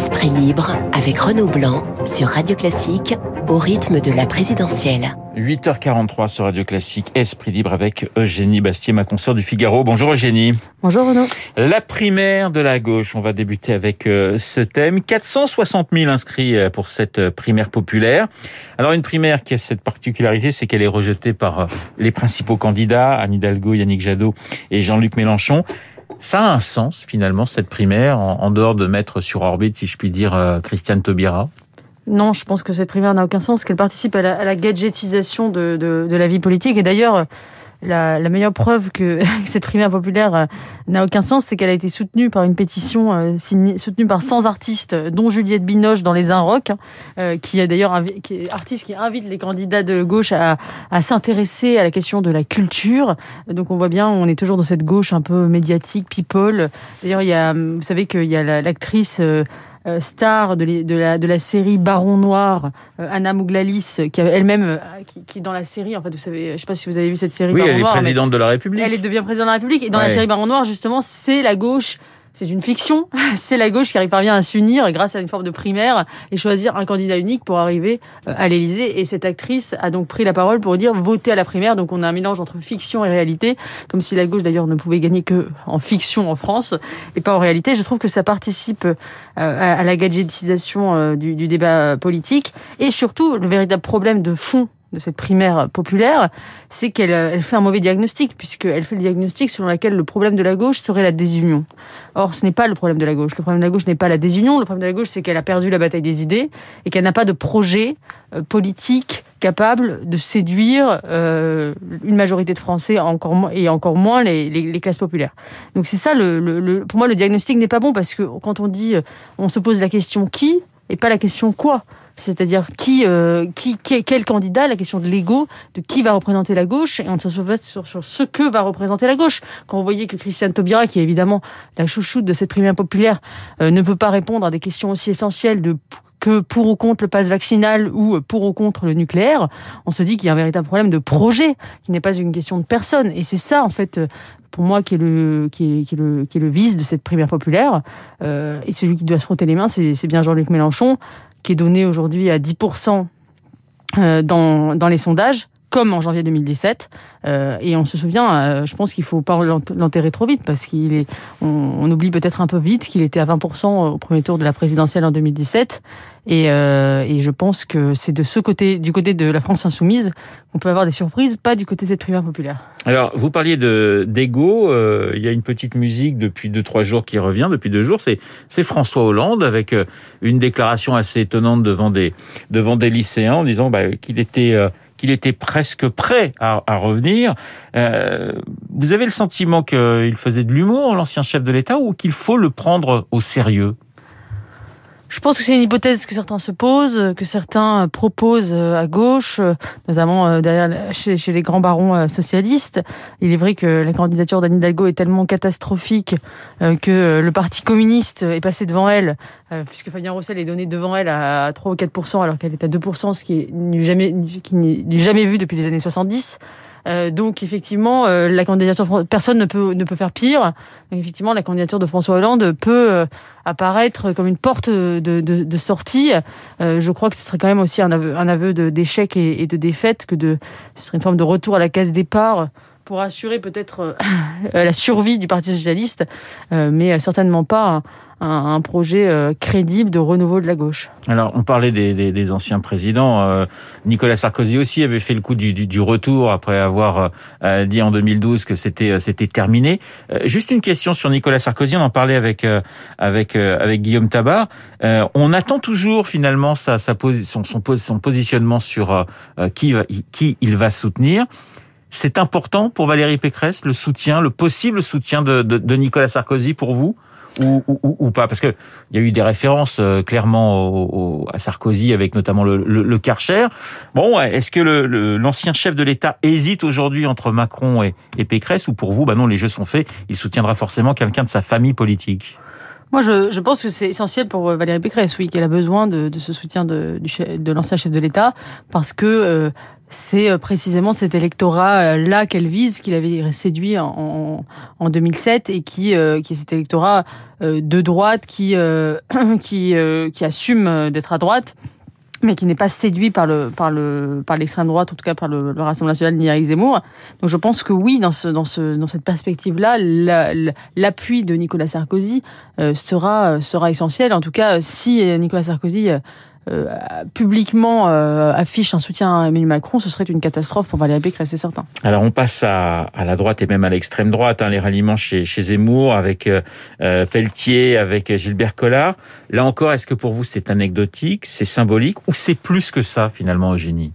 Esprit libre avec Renaud Blanc sur Radio Classique au rythme de la présidentielle. 8h43 sur Radio Classique, Esprit libre avec Eugénie Bastier, ma consoeur du Figaro. Bonjour Eugénie. Bonjour Renaud. La primaire de la gauche, on va débuter avec euh, ce thème. 460 000 inscrits euh, pour cette euh, primaire populaire. Alors une primaire qui a cette particularité, c'est qu'elle est rejetée par les principaux candidats, Anne Hidalgo, Yannick Jadot et Jean-Luc Mélenchon. Ça a un sens finalement cette primaire, en, dehors de mettre sur orbite, si je puis dire, Christiane Taubira? Non, je pense que cette primaire n'a aucun sens, qu'elle participe à la, gadgetisation de, de, la vie politique. Et d'ailleurs, la, la, meilleure preuve que cette primaire populaire euh, n'a aucun sens, c'est qu'elle a été soutenue par une pétition euh, soutenue par 100 artistes, dont Juliette Binoche dans Les Inrocks, euh, qui est d'ailleurs qui artiste qui invite les candidats de gauche à, à s'intéresser à la question de la culture. Donc on voit bien, on est toujours dans cette gauche un peu médiatique, people. D'ailleurs, il y a, vous savez qu'il y a l'actrice euh, star de, de, la, de la série Baron Noir, euh, Anna Mouglalis, qui elle-même, euh, qui, qui, dans la série, en fait, vous savez, je sais pas si vous avez vu cette série. Oui, Baron elle est présidente de la République. Elle devient présidente de la République. Et dans la série Baron Noir, justement, c'est la gauche c'est une fiction. C'est la gauche qui parvient à s'unir grâce à une forme de primaire et choisir un candidat unique pour arriver euh, à l'Élysée. Et cette actrice a donc pris la parole pour dire voter à la primaire. Donc on a un mélange entre fiction et réalité, comme si la gauche d'ailleurs ne pouvait gagner que en fiction en France et pas en réalité. Je trouve que ça participe euh, à la gadgetisation euh, du, du débat politique et surtout le véritable problème de fond de cette primaire populaire, c'est qu'elle elle fait un mauvais diagnostic, puisqu'elle fait le diagnostic selon lequel le problème de la gauche serait la désunion. Or, ce n'est pas le problème de la gauche. Le problème de la gauche n'est pas la désunion. Le problème de la gauche, c'est qu'elle a perdu la bataille des idées et qu'elle n'a pas de projet euh, politique capable de séduire euh, une majorité de Français encore et encore moins les, les, classes populaires. Donc c'est ça, le, le, pour moi, le diagnostic n'est pas bon parce que quand on dit, euh, on se pose la question qui et pas la question quoi c'est-à-dire qui, euh, qui, quel candidat, la question de l'ego, de qui va représenter la gauche, et on se pose sur, ce que va représenter la gauche. Quand vous voyez que Christiane Taubira, qui est évidemment la chouchoute de cette primaire populaire, euh, ne peut pas répondre à des questions aussi essentielles que pour ou contre le passe vaccinal ou pour ou contre le nucléaire, on se dit qu'il y a un véritable problème de projet, qui n'est pas une question de personne. Et c'est ça, en fait, pour moi, qui est le, qui est, le, qui est le vice de cette primaire populaire. Euh, et celui qui doit se frotter les mains, c'est bien Jean-Luc Mélenchon, qui est donné aujourd'hui à 10% euh, dans, dans les sondages, comme en janvier 2017. Euh, et on se souvient, euh, je pense qu'il faut pas l'enterrer trop vite parce qu'il est, on, oublie peut-être un peu vite qu'il était à 20% au premier tour de la présidentielle en 2017. Et, euh, et je pense que c'est de ce côté, du côté de la France insoumise, qu'on peut avoir des surprises, pas du côté de cette primaire populaire. Alors, vous parliez de d'ego. Euh, il y a une petite musique depuis deux trois jours qui revient. Depuis deux jours, c'est c'est François Hollande avec euh, une déclaration assez étonnante devant des devant des lycéens en disant bah, qu'il était euh, qu'il était presque prêt à, revenir. Euh, vous avez le sentiment qu'il faisait de l'humour, l'ancien chef de l'État, ou qu'il faut le prendre au sérieux? Je pense que c'est une hypothèse que certains se posent, que certains proposent euh, à gauche, euh, notamment euh, derrière chez, les grands barons socialistes. Il est vrai que la candidature d'Anne Hidalgo est tellement catastrophique que le Parti communiste est passé devant elle, puisque Fabien Roussel est donné devant elle à 3 ou 4% alors qu'elle est à 2% ce qui n'est jamais, qui n'est jamais vu depuis les années 70. Euh, donc effectivement, euh, la candidature personne ne peut ne peut faire pire. Effectivement, la candidature de François Hollande peut euh, apparaître comme une porte de, de, de sortie. je crois que ce serait quand même aussi un aveu, un aveu d'échec et, et, de défaite que de ce serait une forme de retour à la case départ pour assurer peut-être la survie du Parti socialiste, mais certainement pas un, projet euh, crédible de renouveau de la gauche. Alors, on parlait des, des, des anciens présidents. Euh, Nicolas Sarkozy aussi avait fait le coup du, du, du retour après avoir euh, dit en 2012 que c'était c'était terminé. juste une question sur Nicolas Sarkozy. On en parlait avec avec avec Guillaume Tabar. on attend toujours finalement sa, sa son, son, son positionnement sur qui qui il va soutenir. C'est important pour Valérie Pécresse le soutien, le possible soutien de, Nicolas Sarkozy pour vous ou, pas? Parce que il y a eu des références euh, clairement à Sarkozy avec notamment le, le, Karcher. Bon, est-ce que l'ancien chef de l'État hésite aujourd'hui entre Macron et, Pécresse ou pour vous, bah non, les jeux sont faits, il soutiendra forcément quelqu'un de sa famille politique? Moi, je, pense que c'est essentiel pour euh, Valérie Pécresse, oui, qu'elle a besoin de, ce soutien de, de l'ancien chef de l'État, parce que euh, c'est précisément cet électorat-là qu'elle vise, qu'il avait séduit en, en, 2007 et qui, qui est cet électorat de droite qui, qui, qui assume d'être à droite mais qui n'est pas séduit par le par le par l'extrême droite, en tout cas par le, Rassemblement national ni Eric Zemmour. Donc je pense que oui, dans ce dans ce dans cette perspective-là, l'appui de Nicolas Sarkozy euh, sera sera essentiel. En tout cas, si Nicolas Sarkozy euh, euh, publiquement euh, affiche un soutien à Emmanuel Macron, ce serait une catastrophe pour Valérie Pécresse, c'est certain. Alors on passe à, à, la droite et même à l'extrême droite, hein, les ralliements chez, chez Zemmour, avec euh, Pelletier, avec Gilbert Collard. Là encore, est-ce que pour vous c'est anecdotique, c'est symbolique ou c'est plus que ça finalement, Eugénie?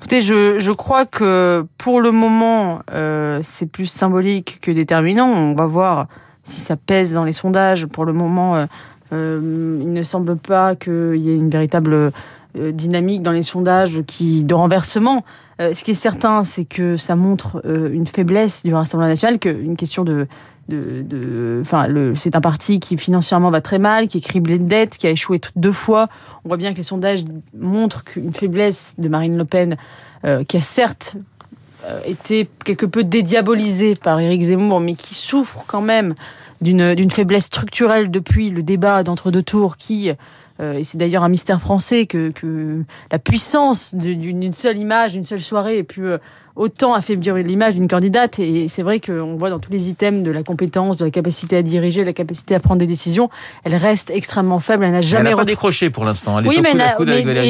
Écoutez, je, je crois que pour le moment, euh, c'est plus symbolique que déterminant. On va voir si ça pèse dans les sondages. Pour le moment, euh, il ne semble pas qu'il y ait une véritable euh, dynamique dans les sondages qui de renversement. Euh, ce qui est certain, c'est que ça montre une faiblesse du Rassemblement national, qu'une question de c'est un parti qui financièrement va très mal, qui est criblé de dettes, qui a échoué deux fois. On voit bien que les sondages montrent qu'une faiblesse de Marine Le Pen, qui a certes été quelque peu dédiabolisée par Éric Zemmour, mais qui souffre quand même d'une faiblesse structurelle depuis le débat d'entre-deux tours qui euh, et c'est d'ailleurs un mystère français que, que la puissance d'une seule image, d'une seule soirée ait pu euh, autant affaiblir l'image d'une candidate. Et c'est vrai qu'on voit dans tous les items de la compétence, de la capacité à diriger, de la capacité à prendre des décisions, elle reste extrêmement faible. Elle n'a jamais. Elle n'a pas décroché pour l'instant. oui, mais,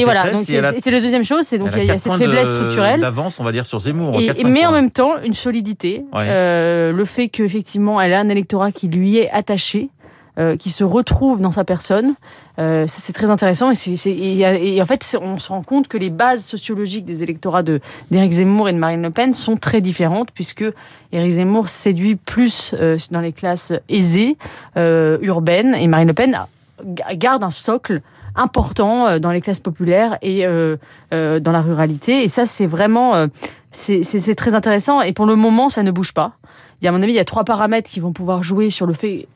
voilà. c'est la deuxième chose, c'est donc il y a, cette faiblesse structurelle. D'avance, on va dire sur Zemmour. mais en même temps, une solidité. Euh, le fait qu'effectivement, elle a un électorat qui lui est attaché. Euh, qui se retrouve dans sa personne. Euh, c'est très intéressant et, et, en fait on se rend compte que les bases sociologiques des électorats de d'Éric Zemmour et de Marine Le Pen sont très différentes puisque Éric Zemmour séduit plus euh, dans les classes aisées, euh, urbaines et Marine Le Pen garde un socle important dans les classes populaires et dans la ruralité et ça c'est vraiment c'est très intéressant et pour le moment ça ne bouge pas. Il y a, à mon avis, il y a trois paramètres qui vont pouvoir jouer sur le fait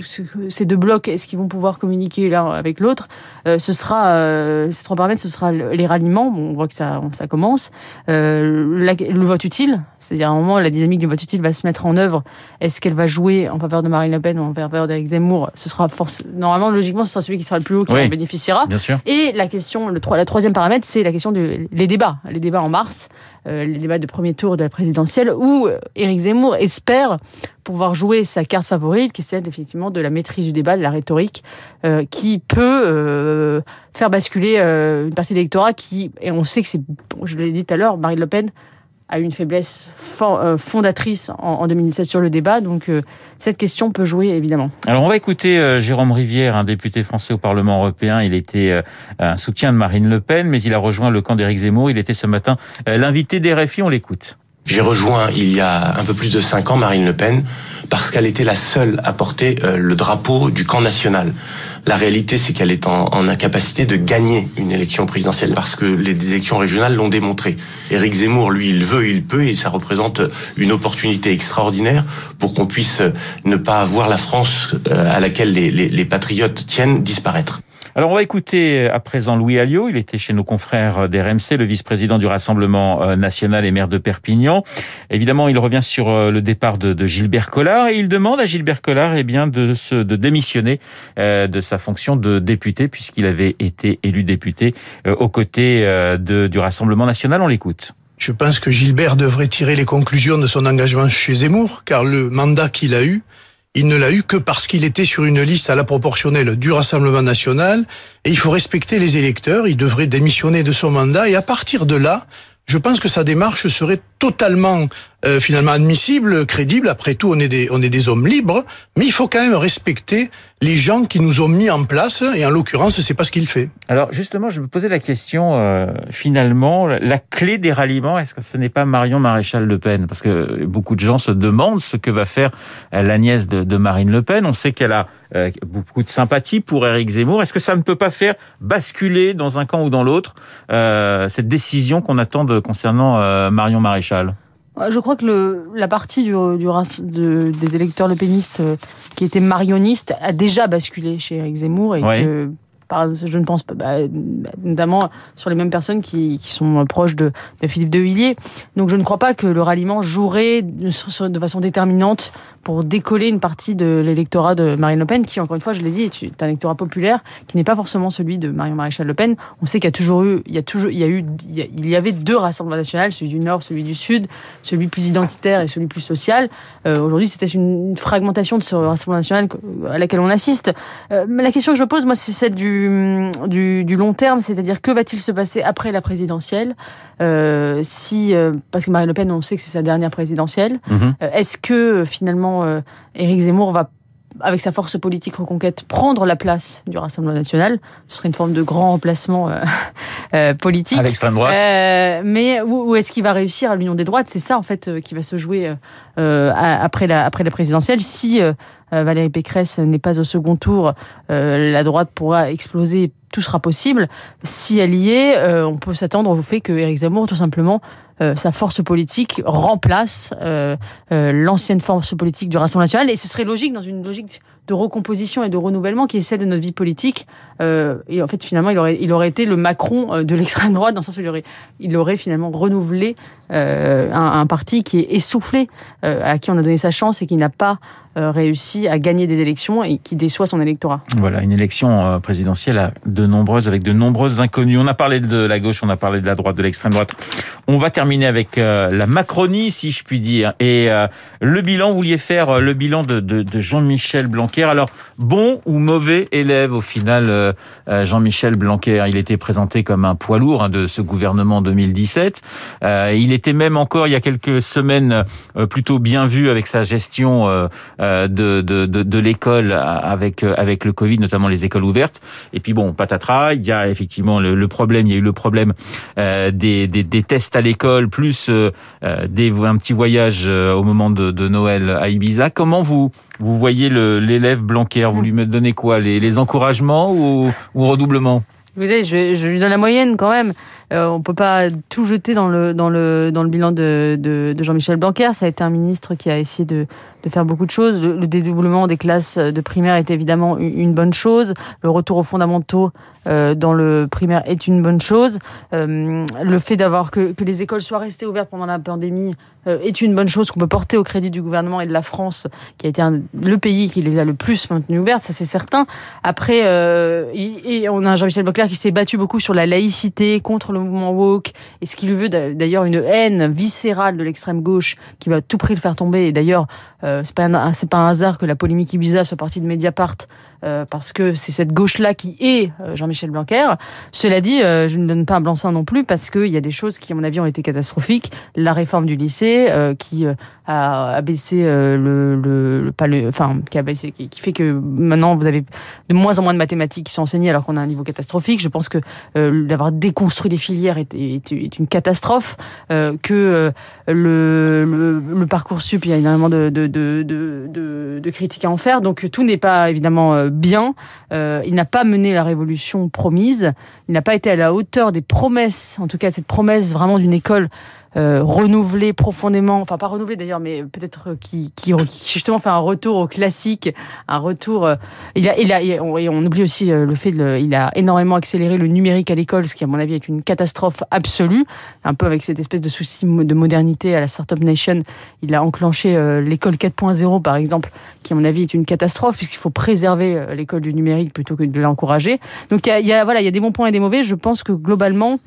ces deux blocs, est-ce qu'ils vont pouvoir communiquer l'un avec l'autre euh, Ce sera euh, ces trois paramètres, ce sera les ralliements. Bon, on voit que ça, ça commence. Euh, le vote utile, c'est-à-dire à un moment, la dynamique du vote utile va se mettre en œuvre. Est-ce qu'elle va jouer en faveur de Marine Le Pen ou en faveur d'Éric Zemmour? Ce sera force. Normalement, logiquement, ce sera celui qui sera le plus haut qui en bénéficiera. Bien sûr. Et la question, le la troisième paramètre, c'est la question des les débats, les débats en mars, les débats de premier tour de la présidentielle, où Éric Zemmour espère pouvoir jouer sa carte favorite, qui est celle effectivement de la maîtrise du débat, de la rhétorique, euh, qui peut euh, faire basculer euh, une partie de l'électorat qui, et on sait que c'est, je l'ai dit tout à l'heure, Marine Le Pen a eu une faiblesse fondatrice en, 2017 sur le débat, donc cette question peut jouer évidemment. Alors on va écouter Jérôme Rivière, un député français au Parlement européen. Il était un soutien de Marine Le Pen, mais il a rejoint le camp d'Éric Zemmour. Il était ce matin l'invité des RFI. On l'écoute. J'ai rejoint il y a un peu plus de cinq ans Marine Le Pen parce qu'elle était la seule à porter euh, le drapeau du camp national. La réalité, c'est qu'elle est en, incapacité de gagner une élection présidentielle parce que les élections régionales l'ont démontré. Éric Zemmour, lui, il veut, il peut, et ça représente une opportunité extraordinaire pour qu'on puisse ne pas voir la France euh, à laquelle les, les, les patriotes tiennent disparaître. Alors on va écouter euh, à présent Louis Alliot, il était chez nos confrères euh, d'RMC, le vice-président du Rassemblement euh, national et maire de Perpignan. Évidemment, il revient sur le départ de, Gilbert Collard et il demande à Gilbert Collard eh bien, de, se, de démissionner de sa fonction de député puisqu'il avait été élu député aux côtés de, du Rassemblement national. On l'écoute. Je pense que Gilbert devrait tirer les conclusions de son engagement chez Zemmour, car le mandat qu'il a eu il ne l'a eu que parce qu'il était sur une liste à la proportionnelle du Rassemblement national et il faut respecter les électeurs, il devrait démissionner de son mandat et à partir de là, je pense que sa démarche serait totalement euh, finalement admissible, crédible. Après tout, on est des on est des hommes libres, mais il faut quand même respecter les gens qui nous ont mis en place. Et en l'occurrence, c'est pas ce qu'il fait. Alors justement, je me posais la question euh, finalement, la clé des ralliements, est-ce que ce n'est pas Marion Maréchal Le Pen? Parce que beaucoup de gens se demandent ce que va faire euh, la nièce de, Marine Le Pen. On sait qu'elle a beaucoup de sympathie pour Éric Zemmour. Est-ce que ça ne peut pas faire basculer dans un camp ou dans l'autre cette décision qu'on attend de, concernant Marion Maréchal? Je crois que le, la partie du, du de, des électeurs lepénistes euh, qui étaient marionnistes a déjà basculé chez Eric Zemmour et que je ne pense pas, bah, notamment sur les mêmes personnes qui, qui sont proches de, de Philippe de Villiers. Donc je ne crois pas que le ralliement jouerait de, façon déterminante pour décoller une partie de l'électorat de Marine Le Pen, qui, encore une fois, je l'ai dit, est un électorat populaire, qui n'est pas forcément celui de Marion Maréchal Le Pen. On sait qu'il y a toujours eu, il y a toujours, il y a eu, il y avait deux rassemblements nationaux, celui du Nord, celui du Sud, celui plus identitaire et celui plus social. Euh, Aujourd'hui, c'était une, fragmentation de ce rassemblement national à laquelle on assiste. Euh, la question que je me pose, moi, c'est celle du, du, du long terme, c'est-à-dire que va-t-il se passer après la présidentielle euh, Si, euh, parce que Marine Le Pen, on sait que c'est sa dernière présidentielle. Mhm. Euh, est-ce que finalement Éric Zemmour va avec sa force politique reconquête, prendre la place du Rassemblement national? Ce serait une forme de grand remplacement euh, euh politique. À l'extrême droite. Euh, mais où, est-ce qu'il va réussir à l'union des droites? C'est ça, en fait, qui va se jouer après, la, après la présidentielle. Si Valérie Pécresse n'est pas au second tour, la droite pourra exploser tout sera possible. Si elle y est, on peut s'attendre au fait que Éric Zemmour, tout simplement, euh, sa force politique remplace euh, euh, l'ancienne force politique du Rassemblement national. Et ce serait logique dans une logique de recomposition et de renouvellement qui est celle de notre vie politique. et en fait, finalement, il aurait, il aurait été le Macron de l'extrême droite, dans le sens où il aurait, il aurait finalement renouvelé un, un, parti qui est essoufflé, à qui on a donné sa chance et qui n'a pas réussi à gagner des élections et qui déçoit son électorat. Voilà, une élection présidentielle de nombreuses, avec de nombreuses inconnues. On a parlé de la gauche, on a parlé de la droite, de l'extrême droite. On va terminer avec euh, la Macronie, si je puis dire. Et euh, le bilan, vous vouliez faire euh, le bilan de, de, de Jean-Michel Blanquer. Alors, bon ou mauvais élève au final, Jean-Michel Blanquer Il était présenté comme un poids lourd hein, de ce gouvernement 2017. il était même encore, il y a quelques semaines, plutôt bien vu avec sa gestion de, de, de, de l'école avec, avec le Covid, notamment les écoles ouvertes. Et puis bon, patatras, il y a effectivement le, le problème, il y a eu le problème des, des, des tests à l'école plus euh, euh, des, un petit voyage euh, au moment de, de, Noël à Ibiza. Comment vous vous voyez l'élève Blanquer? Vous lui donnez quoi? Les, les encouragements ou, ou redoublement? Vous savez, je, je, lui donne la moyenne quand même. Euh, on peut pas tout jeter dans le dans le dans le bilan de, de, de Jean-Michel Blanquer. Ça a été un ministre qui a essayé de, de faire beaucoup de choses. Le, dédoublement des classes de primaire est évidemment une, bonne chose. Le retour aux fondamentaux euh, dans le primaire est une bonne chose. Euh, le fait d'avoir que, que les écoles soient restées ouvertes pendant la pandémie euh, est une bonne chose qu'on peut porter au crédit du gouvernement et de la France, qui a été un, le pays qui les a le plus maintenues ouvertes, ça c'est certain. Après, euh, et, on a Jean-Michel Blanquer qui s'est battu beaucoup sur la laïcité, contre le mouvement woke, et ce qui lui veut d'ailleurs une haine viscérale de l'extrême gauche qui va tout prix le faire tomber. Et d'ailleurs, euh, c'est pas c'est pas un hasard que la polémique Ibiza soit partie de Mediapart euh, parce que c'est cette gauche-là qui est euh, Jean-Michel Blanquer. Cela dit, euh, je ne donne pas un blanc-seing non plus parce qu'il y a des choses qui, à mon avis, ont été catastrophiques. La réforme du lycée qui a, a baissé le, le, pas le, enfin, qui a baissé, qui, qui, fait que maintenant vous avez de moins en moins de mathématiques qui sont enseignées alors qu'on a un niveau catastrophique. Je pense que d'avoir déconstruit les filières est, une catastrophe. que le, le, parcours sup, il y a énormément de, critiques à en faire. Donc tout n'est pas évidemment bien. Euh, il n'a pas mené la révolution promise. Il n'a pas été à la hauteur des promesses, en tout cas cette promesse vraiment d'une école euh, renouvelé profondément, enfin pas renouvelé d'ailleurs, mais peut-être qui, qui, justement fait un retour au classique, un retour. Euh, il a, il a, et on, oublie aussi euh, le fait, de, il a énormément accéléré le numérique à l'école, ce qui à mon avis est une catastrophe absolue, un peu avec cette espèce de souci de modernité à la Startup Nation. Il a enclenché l'école 4.0 par exemple, qui à mon avis est une catastrophe puisqu'il faut préserver l'école du numérique plutôt que de l'encourager. Donc il y a, il y a, voilà, il y a des bons points et des mauvais. Je pense que globalement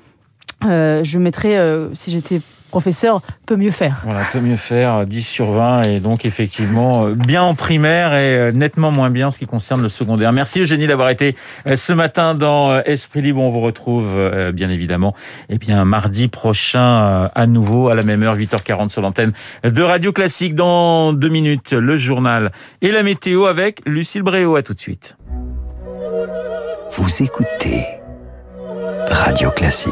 euh, je mettrais, euh, si j'étais professeur, peut mieux faire. Voilà, peut mieux faire, 10 sur 20, et donc effectivement, euh, bien en primaire et nettement moins bien en ce qui concerne le secondaire. Merci Eugénie d'avoir été ce matin dans Esprit Libre. On vous retrouve bien évidemment et eh bien mardi prochain à nouveau à la même heure, 8h40 sur l'antenne de Radio Classique. Dans deux minutes, le journal et la météo avec Lucille Bréau. À tout de suite. Vous écoutez Radio Classique.